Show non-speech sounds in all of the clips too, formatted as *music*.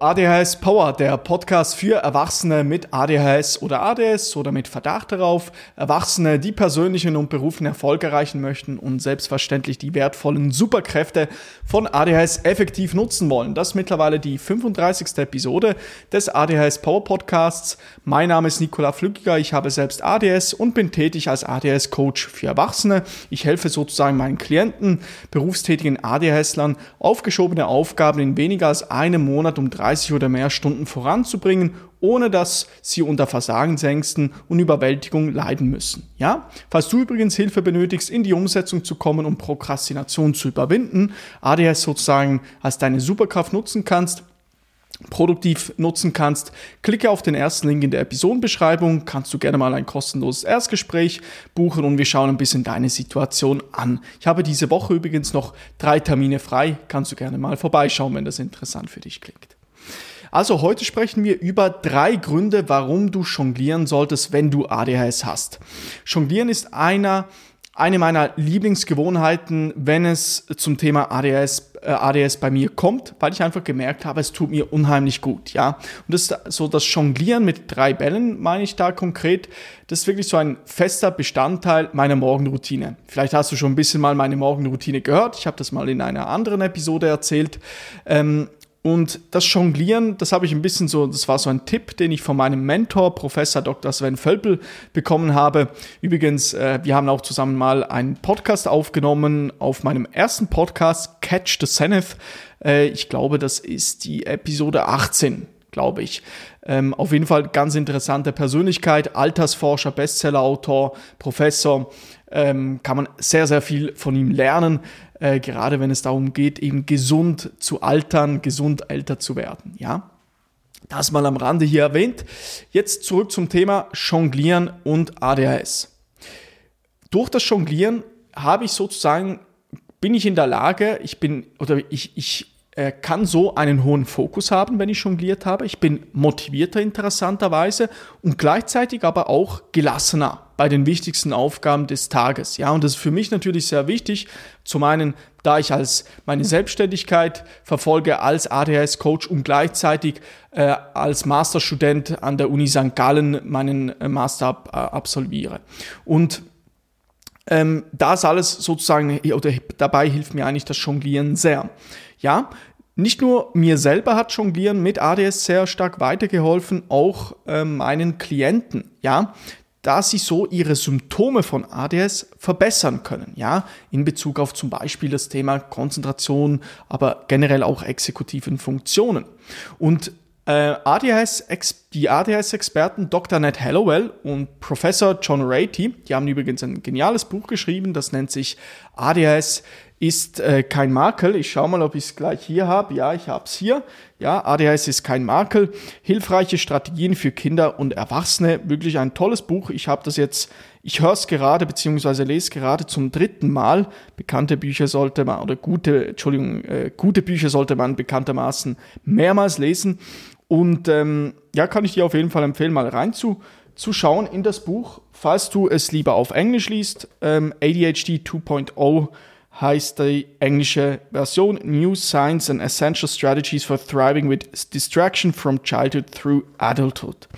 ADHS Power, der Podcast für Erwachsene mit ADHS oder ADS oder mit Verdacht darauf. Erwachsene, die persönlichen und beruflichen Erfolg erreichen möchten und selbstverständlich die wertvollen Superkräfte von ADHS effektiv nutzen wollen. Das ist mittlerweile die 35. Episode des ADHS Power Podcasts. Mein Name ist Nikola Flückiger. Ich habe selbst ADS und bin tätig als ADHS Coach für Erwachsene. Ich helfe sozusagen meinen Klienten, berufstätigen ADHSlern, aufgeschobene Aufgaben in weniger als einem Monat um drei 30 oder mehr Stunden voranzubringen, ohne dass sie unter Versagensängsten und Überwältigung leiden müssen. Ja? Falls du übrigens Hilfe benötigst, in die Umsetzung zu kommen und Prokrastination zu überwinden, ADS sozusagen als deine Superkraft nutzen kannst, produktiv nutzen kannst, klicke auf den ersten Link in der Episodenbeschreibung, kannst du gerne mal ein kostenloses Erstgespräch buchen und wir schauen ein bisschen deine Situation an. Ich habe diese Woche übrigens noch drei Termine frei, kannst du gerne mal vorbeischauen, wenn das interessant für dich klingt. Also heute sprechen wir über drei Gründe, warum du jonglieren solltest, wenn du ADHS hast. Jonglieren ist einer eine meiner Lieblingsgewohnheiten, wenn es zum Thema ADS, äh, ADS bei mir kommt, weil ich einfach gemerkt habe, es tut mir unheimlich gut, ja. Und das so das Jonglieren mit drei Bällen, meine ich da konkret. Das ist wirklich so ein fester Bestandteil meiner Morgenroutine. Vielleicht hast du schon ein bisschen mal meine Morgenroutine gehört. Ich habe das mal in einer anderen Episode erzählt. Ähm, und das Jonglieren, das habe ich ein bisschen so, das war so ein Tipp, den ich von meinem Mentor, Professor Dr. Sven Völpel, bekommen habe. Übrigens, äh, wir haben auch zusammen mal einen Podcast aufgenommen auf meinem ersten Podcast, Catch the Zenith. Äh, ich glaube, das ist die Episode 18 glaube ich. Ähm, auf jeden Fall ganz interessante Persönlichkeit, Altersforscher, Bestsellerautor, Professor. Ähm, kann man sehr, sehr viel von ihm lernen äh, gerade wenn es darum geht, eben gesund zu altern, gesund älter zu werden. Ja, das mal am Rande hier erwähnt. Jetzt zurück zum Thema Jonglieren und ADHS. Durch das Jonglieren habe ich sozusagen, bin ich in der Lage, ich bin, oder ich, ich kann so einen hohen Fokus haben, wenn ich jongliert habe. Ich bin motivierter interessanterweise und gleichzeitig aber auch gelassener bei den wichtigsten Aufgaben des Tages. Ja, und das ist für mich natürlich sehr wichtig. Zum einen, da ich als meine Selbstständigkeit verfolge als ADHS-Coach und gleichzeitig äh, als Masterstudent an der Uni St. Gallen meinen äh, Master ab, äh, absolviere. Und ähm, das alles sozusagen, oder dabei hilft mir eigentlich das Jonglieren sehr. Ja, nicht nur mir selber hat Jonglieren mit ADS sehr stark weitergeholfen, auch äh, meinen Klienten. Ja, da sie so ihre Symptome von ADS verbessern können, ja, in Bezug auf zum Beispiel das Thema Konzentration, aber generell auch exekutiven Funktionen. Und äh, ADHS, die ADHS-Experten Dr. Ned Hallowell und Professor John Ratey, die haben übrigens ein geniales Buch geschrieben, das nennt sich ADHS ist äh, kein Makel. Ich schaue mal, ob ich es gleich hier habe. Ja, ich habe es hier. Ja, ADHS ist kein Makel. Hilfreiche Strategien für Kinder und Erwachsene. Wirklich ein tolles Buch. Ich habe das jetzt, ich höre es gerade, beziehungsweise lese gerade zum dritten Mal. Bekannte Bücher sollte man, oder gute, Entschuldigung, äh, gute Bücher sollte man bekanntermaßen mehrmals lesen. Und ähm, ja, kann ich dir auf jeden Fall empfehlen, mal reinzuschauen zu schauen in das Buch, falls du es lieber auf Englisch liest. Ähm, ADHD 2.0 heißt die englische Version New Science and Essential Strategies for Thriving with Distraction from Childhood Through Adulthood.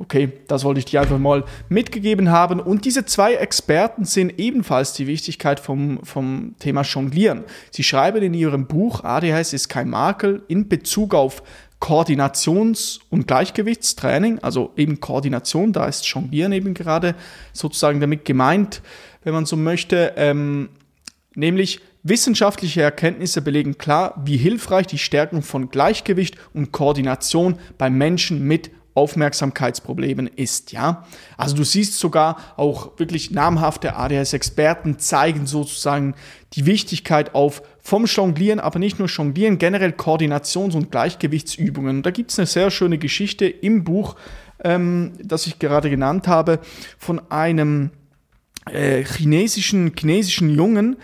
Okay, das wollte ich dir einfach mal mitgegeben haben. Und diese zwei Experten sehen ebenfalls die Wichtigkeit vom, vom Thema Jonglieren. Sie schreiben in ihrem Buch ADHS ist kein Makel in Bezug auf Koordinations- und Gleichgewichtstraining, also eben Koordination, da ist Jonglieren eben gerade sozusagen damit gemeint, wenn man so möchte, ähm, nämlich wissenschaftliche Erkenntnisse belegen klar, wie hilfreich die Stärkung von Gleichgewicht und Koordination bei Menschen mit Aufmerksamkeitsproblemen ist, ja. Also du siehst sogar auch wirklich namhafte ADHS-Experten zeigen sozusagen die Wichtigkeit auf vom Jonglieren, aber nicht nur Jonglieren, generell Koordinations- und Gleichgewichtsübungen. Und da gibt es eine sehr schöne Geschichte im Buch, ähm, das ich gerade genannt habe, von einem äh, chinesischen, chinesischen Jungen,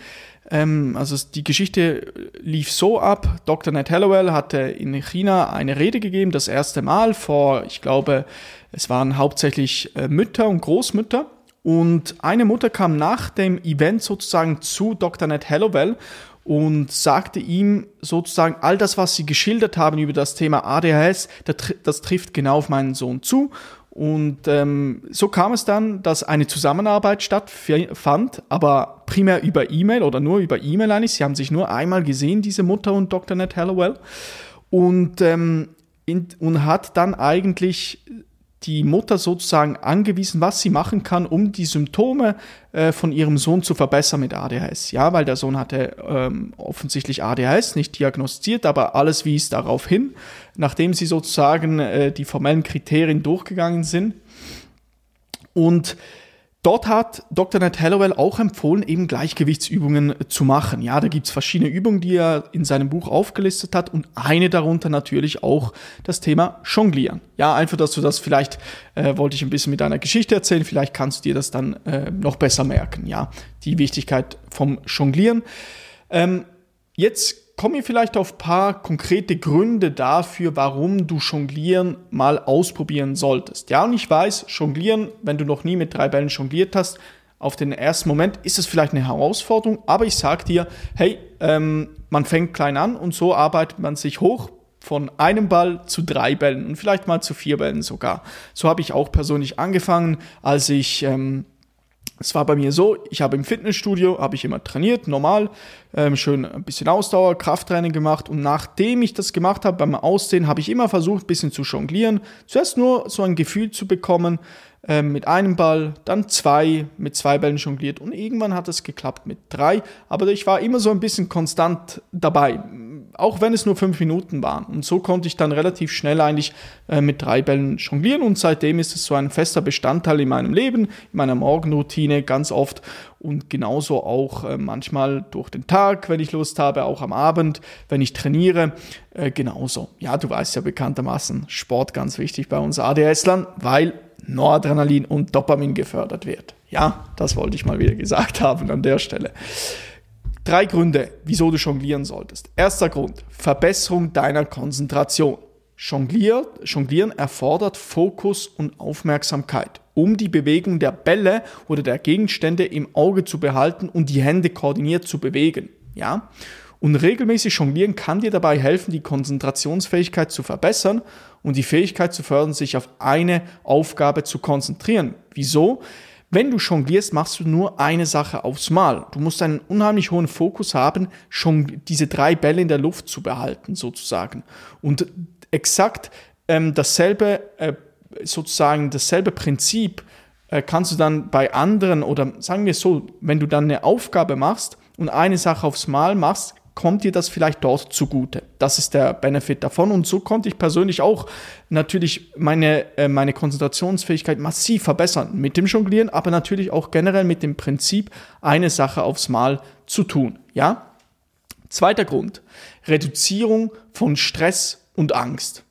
ähm, also die Geschichte lief so ab, Dr. Ned Hallowell hatte in China eine Rede gegeben, das erste Mal vor, ich glaube, es waren hauptsächlich äh, Mütter und Großmütter. Und eine Mutter kam nach dem Event sozusagen zu Dr. Ned Hallowell und sagte ihm sozusagen, all das, was sie geschildert haben über das Thema ADHS, das, das trifft genau auf meinen Sohn zu. Und ähm, so kam es dann, dass eine Zusammenarbeit stattfand, aber primär über E-Mail oder nur über E-Mail eigentlich. Sie haben sich nur einmal gesehen, diese Mutter und Dr. Ned Hallowell. Und, ähm, in, und hat dann eigentlich die Mutter sozusagen angewiesen, was sie machen kann, um die Symptome äh, von ihrem Sohn zu verbessern mit ADHS. Ja, weil der Sohn hatte ähm, offensichtlich ADHS, nicht diagnostiziert, aber alles wies darauf hin, nachdem sie sozusagen äh, die formellen Kriterien durchgegangen sind. Und Dort hat Dr. Ned Hallowell auch empfohlen, eben Gleichgewichtsübungen zu machen. Ja, da gibt's verschiedene Übungen, die er in seinem Buch aufgelistet hat und eine darunter natürlich auch das Thema Jonglieren. Ja, einfach, dass du das vielleicht, äh, wollte ich ein bisschen mit deiner Geschichte erzählen, vielleicht kannst du dir das dann äh, noch besser merken. Ja, die Wichtigkeit vom Jonglieren. Ähm, jetzt kommen wir vielleicht auf ein paar konkrete Gründe dafür, warum du Jonglieren mal ausprobieren solltest. Ja, und ich weiß, Jonglieren, wenn du noch nie mit drei Bällen jongliert hast, auf den ersten Moment ist es vielleicht eine Herausforderung, aber ich sag dir, hey, ähm, man fängt klein an und so arbeitet man sich hoch von einem Ball zu drei Bällen und vielleicht mal zu vier Bällen sogar. So habe ich auch persönlich angefangen, als ich ähm, es war bei mir so, ich habe im Fitnessstudio, habe ich immer trainiert, normal, ähm, schön ein bisschen Ausdauer, Krafttraining gemacht und nachdem ich das gemacht habe beim Aussehen, habe ich immer versucht, ein bisschen zu jonglieren. Zuerst nur so ein Gefühl zu bekommen, ähm, mit einem Ball, dann zwei, mit zwei Bällen jongliert und irgendwann hat es geklappt mit drei, aber ich war immer so ein bisschen konstant dabei auch wenn es nur fünf Minuten waren. Und so konnte ich dann relativ schnell eigentlich äh, mit drei Bällen jonglieren und seitdem ist es so ein fester Bestandteil in meinem Leben, in meiner Morgenroutine ganz oft und genauso auch äh, manchmal durch den Tag, wenn ich Lust habe, auch am Abend, wenn ich trainiere, äh, genauso. Ja, du weißt ja bekanntermaßen, Sport ganz wichtig bei uns ADS-Lern, weil Noradrenalin und Dopamin gefördert wird. Ja, das wollte ich mal wieder gesagt *laughs* haben an der Stelle. Drei Gründe, wieso du jonglieren solltest. Erster Grund, Verbesserung deiner Konzentration. Jonglier, Jonglieren erfordert Fokus und Aufmerksamkeit, um die Bewegung der Bälle oder der Gegenstände im Auge zu behalten und die Hände koordiniert zu bewegen. Ja? Und regelmäßig Jonglieren kann dir dabei helfen, die Konzentrationsfähigkeit zu verbessern und die Fähigkeit zu fördern, sich auf eine Aufgabe zu konzentrieren. Wieso? Wenn du jonglierst, machst du nur eine Sache aufs Mal. Du musst einen unheimlich hohen Fokus haben, schon diese drei Bälle in der Luft zu behalten, sozusagen. Und exakt ähm, dasselbe, äh, sozusagen dasselbe Prinzip äh, kannst du dann bei anderen oder sagen wir so, wenn du dann eine Aufgabe machst und eine Sache aufs Mal machst, kommt dir das vielleicht dort zugute. Das ist der Benefit davon. Und so konnte ich persönlich auch natürlich meine, äh, meine Konzentrationsfähigkeit massiv verbessern mit dem Jonglieren, aber natürlich auch generell mit dem Prinzip, eine Sache aufs Mal zu tun. Ja? Zweiter Grund. Reduzierung von Stress und Angst.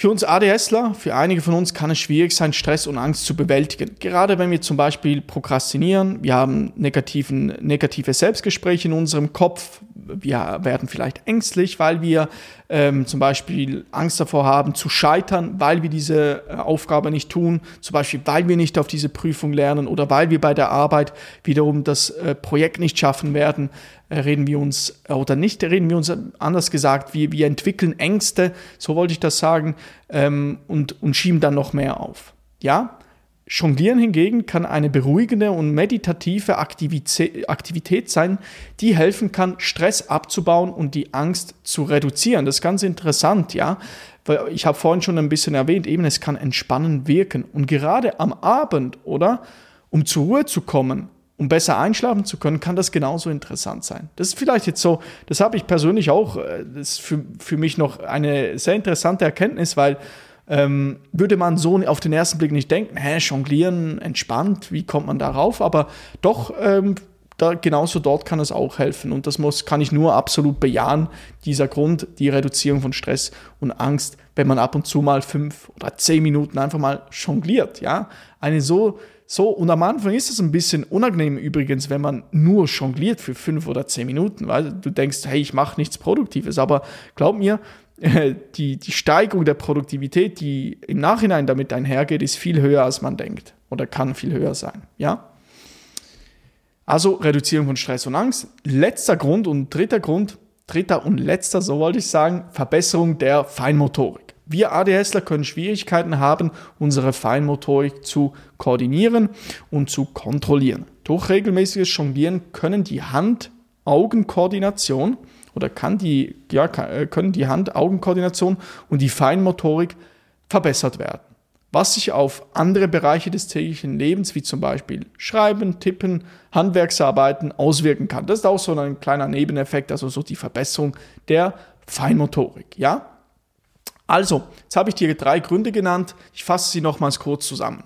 Für uns ADSler, für einige von uns kann es schwierig sein, Stress und Angst zu bewältigen. Gerade wenn wir zum Beispiel prokrastinieren, wir haben negativen, negative Selbstgespräche in unserem Kopf, wir werden vielleicht ängstlich, weil wir ähm, zum Beispiel Angst davor haben zu scheitern, weil wir diese äh, Aufgabe nicht tun, zum Beispiel weil wir nicht auf diese Prüfung lernen oder weil wir bei der Arbeit wiederum das äh, Projekt nicht schaffen werden, äh, reden wir uns, äh, oder nicht reden wir uns anders gesagt, wir, wir entwickeln Ängste, so wollte ich das sagen, ähm, und, und schieben dann noch mehr auf. Ja, Jonglieren hingegen kann eine beruhigende und meditative Aktivität sein, die helfen kann, Stress abzubauen und die Angst zu reduzieren. Das ist ganz interessant, ja. Weil ich habe vorhin schon ein bisschen erwähnt, eben es kann entspannend wirken. Und gerade am Abend, oder? Um zur Ruhe zu kommen, um besser einschlafen zu können, kann das genauso interessant sein. Das ist vielleicht jetzt so, das habe ich persönlich auch, äh, das ist für, für mich noch eine sehr interessante Erkenntnis, weil ähm, würde man so auf den ersten Blick nicht denken, hä, jonglieren, entspannt, wie kommt man darauf? Aber doch, ähm, da, genauso dort kann es auch helfen. Und das muss, kann ich nur absolut bejahen, dieser Grund, die Reduzierung von Stress und Angst, wenn man ab und zu mal fünf oder zehn Minuten einfach mal jongliert, ja. Eine so, so, und am Anfang ist es ein bisschen unangenehm übrigens, wenn man nur jongliert für fünf oder zehn Minuten, weil du denkst, hey, ich mache nichts Produktives. Aber glaub mir, *laughs* die, die Steigerung der Produktivität, die im Nachhinein damit einhergeht, ist viel höher, als man denkt oder kann viel höher sein. Ja? Also Reduzierung von Stress und Angst. Letzter Grund und dritter Grund, dritter und letzter, so wollte ich sagen, Verbesserung der Feinmotorik. Wir ADSler können Schwierigkeiten haben, unsere Feinmotorik zu koordinieren und zu kontrollieren. Durch regelmäßiges Jonglieren können die Hand-Augen-Koordination oder kann die, ja, äh, können die Hand-Augen-Koordination und die Feinmotorik verbessert werden. Was sich auf andere Bereiche des täglichen Lebens, wie zum Beispiel Schreiben, Tippen, Handwerksarbeiten, auswirken kann. Das ist auch so ein kleiner Nebeneffekt, also so die Verbesserung der Feinmotorik. Ja? Also, jetzt habe ich dir drei Gründe genannt. Ich fasse sie nochmals kurz zusammen.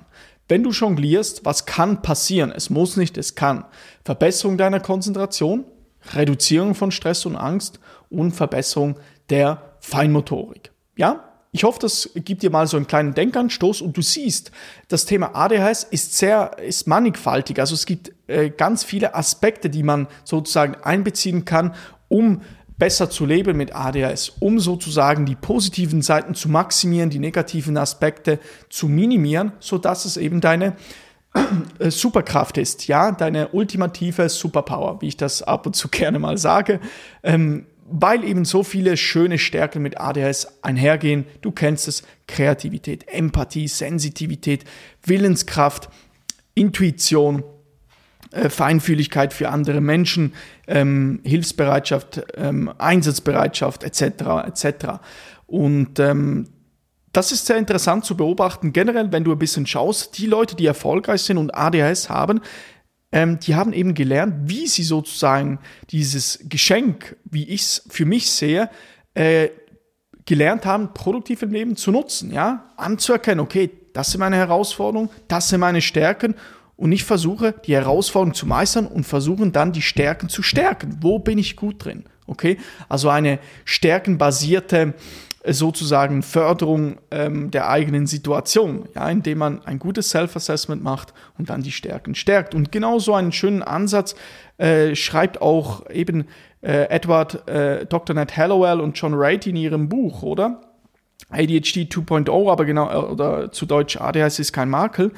Wenn du jonglierst, was kann passieren? Es muss nicht, es kann. Verbesserung deiner Konzentration, Reduzierung von Stress und Angst und Verbesserung der Feinmotorik. Ja? Ich hoffe, das gibt dir mal so einen kleinen Denkanstoß und du siehst, das Thema ADHS ist sehr, ist mannigfaltig. Also es gibt äh, ganz viele Aspekte, die man sozusagen einbeziehen kann, um besser zu leben mit ADHS, um sozusagen die positiven Seiten zu maximieren, die negativen Aspekte zu minimieren, so dass es eben deine Superkraft ist, ja, deine ultimative Superpower, wie ich das ab und zu *laughs* gerne mal sage, ähm, weil eben so viele schöne Stärken mit ADHS einhergehen. Du kennst es, Kreativität, Empathie, Sensitivität, Willenskraft, Intuition, äh, Feinfühligkeit für andere Menschen, ähm, Hilfsbereitschaft, ähm, Einsatzbereitschaft etc. etc. Und ähm, das ist sehr interessant zu beobachten. Generell, wenn du ein bisschen schaust, die Leute, die erfolgreich sind und ADHS haben, ähm, die haben eben gelernt, wie sie sozusagen dieses Geschenk, wie ich es für mich sehe, äh, gelernt haben, produktiv im Leben zu nutzen, ja, anzuerkennen, okay, das sind meine Herausforderungen, das sind meine Stärken und ich versuche, die Herausforderungen zu meistern und versuchen dann die Stärken zu stärken. Wo bin ich gut drin? Okay, also eine stärkenbasierte sozusagen Förderung ähm, der eigenen Situation, ja, indem man ein gutes Self-Assessment macht und dann die Stärken stärkt. Und genau so einen schönen Ansatz äh, schreibt auch eben äh, Edward, äh, Dr. Ned Hallowell und John Rate in ihrem Buch, oder? ADHD 2.0, aber genau, äh, oder zu Deutsch ADHS ist kein Makel.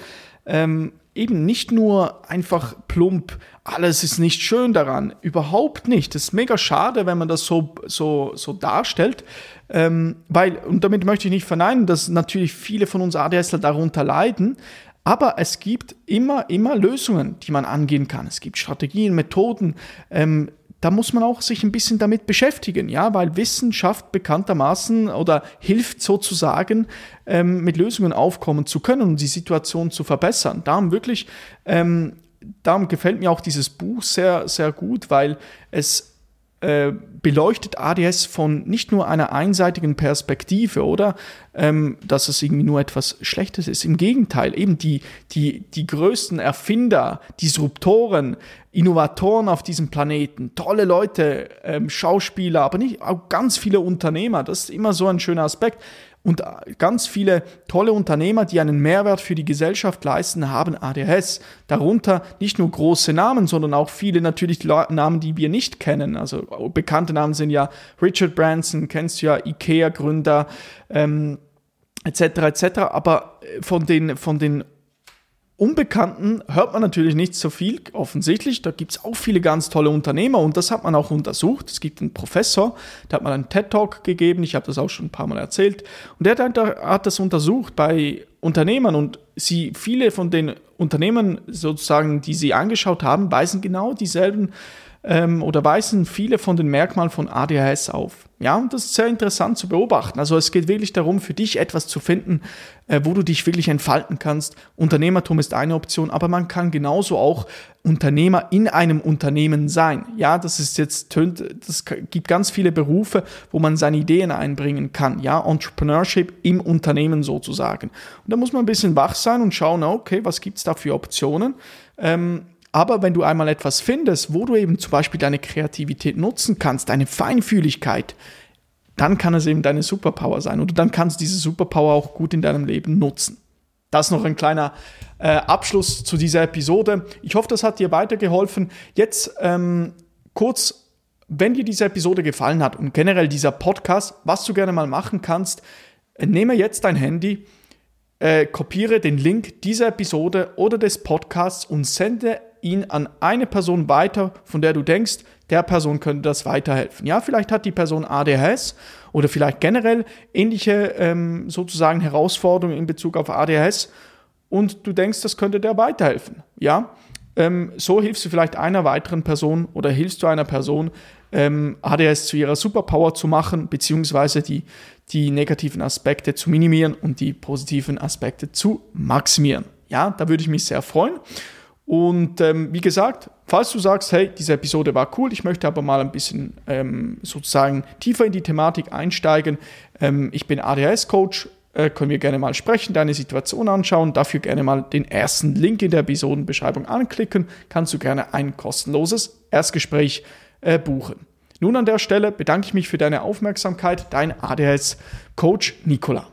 Ähm, eben nicht nur einfach plump, alles ist nicht schön daran, überhaupt nicht. Das ist mega schade, wenn man das so, so, so darstellt, ähm, weil, und damit möchte ich nicht verneinen, dass natürlich viele von uns ADSler darunter leiden, aber es gibt immer, immer Lösungen, die man angehen kann. Es gibt Strategien, Methoden, ähm, da muss man auch sich ein bisschen damit beschäftigen, ja, weil Wissenschaft bekanntermaßen oder hilft sozusagen, ähm, mit Lösungen aufkommen zu können und die Situation zu verbessern. Darum wirklich, ähm, darum gefällt mir auch dieses Buch sehr, sehr gut, weil es äh, beleuchtet ADS von nicht nur einer einseitigen Perspektive, oder? Ähm, dass es irgendwie nur etwas Schlechtes ist. Im Gegenteil, eben die, die, die größten Erfinder, Disruptoren, Innovatoren auf diesem Planeten, tolle Leute, ähm, Schauspieler, aber nicht auch ganz viele Unternehmer. Das ist immer so ein schöner Aspekt. Und ganz viele tolle Unternehmer, die einen Mehrwert für die Gesellschaft leisten, haben ADHS. Darunter nicht nur große Namen, sondern auch viele natürlich Namen, die wir nicht kennen. Also bekannte Namen sind ja Richard Branson, kennst du ja, IKEA-Gründer, ähm, etc. etc. Aber von den, von den Unbekannten hört man natürlich nicht so viel, offensichtlich. Da gibt es auch viele ganz tolle Unternehmer und das hat man auch untersucht. Es gibt einen Professor, der hat mal einen TED-Talk gegeben, ich habe das auch schon ein paar Mal erzählt. Und der hat das untersucht bei Unternehmern und sie, viele von den Unternehmen sozusagen, die sie angeschaut haben, weisen genau dieselben ähm, oder weisen viele von den Merkmalen von ADHS auf. Ja, und das ist sehr interessant zu beobachten. Also es geht wirklich darum, für dich etwas zu finden, äh, wo du dich wirklich entfalten kannst. Unternehmertum ist eine Option, aber man kann genauso auch Unternehmer in einem Unternehmen sein. Ja, das ist jetzt tönt, das gibt ganz viele Berufe, wo man seine Ideen einbringen kann. Ja, Entrepreneurship im Unternehmen sozusagen. Und da muss man ein bisschen wach sein und schauen, okay, was gibt's da für Optionen? Ähm, aber wenn du einmal etwas findest, wo du eben zum Beispiel deine Kreativität nutzen kannst, deine Feinfühligkeit, dann kann es eben deine Superpower sein. Und dann kannst du diese Superpower auch gut in deinem Leben nutzen. Das noch ein kleiner äh, Abschluss zu dieser Episode. Ich hoffe, das hat dir weitergeholfen. Jetzt ähm, kurz, wenn dir diese Episode gefallen hat und generell dieser Podcast, was du gerne mal machen kannst, äh, nehme jetzt dein Handy, äh, kopiere den Link dieser Episode oder des Podcasts und sende ihn an eine Person weiter, von der du denkst, der Person könnte das weiterhelfen. Ja, vielleicht hat die Person ADHS oder vielleicht generell ähnliche ähm, sozusagen Herausforderungen in Bezug auf ADHS und du denkst, das könnte der weiterhelfen. Ja, ähm, so hilfst du vielleicht einer weiteren Person oder hilfst du einer Person, ähm, ADHS zu ihrer Superpower zu machen, beziehungsweise die, die negativen Aspekte zu minimieren und die positiven Aspekte zu maximieren. Ja, da würde ich mich sehr freuen. Und ähm, wie gesagt, falls du sagst, hey, diese Episode war cool, ich möchte aber mal ein bisschen ähm, sozusagen tiefer in die Thematik einsteigen. Ähm, ich bin ADHS-Coach, äh, können wir gerne mal sprechen, deine Situation anschauen. Dafür gerne mal den ersten Link in der Episodenbeschreibung anklicken. Kannst du gerne ein kostenloses Erstgespräch äh, buchen. Nun an der Stelle bedanke ich mich für deine Aufmerksamkeit. Dein ADHS-Coach Nicola.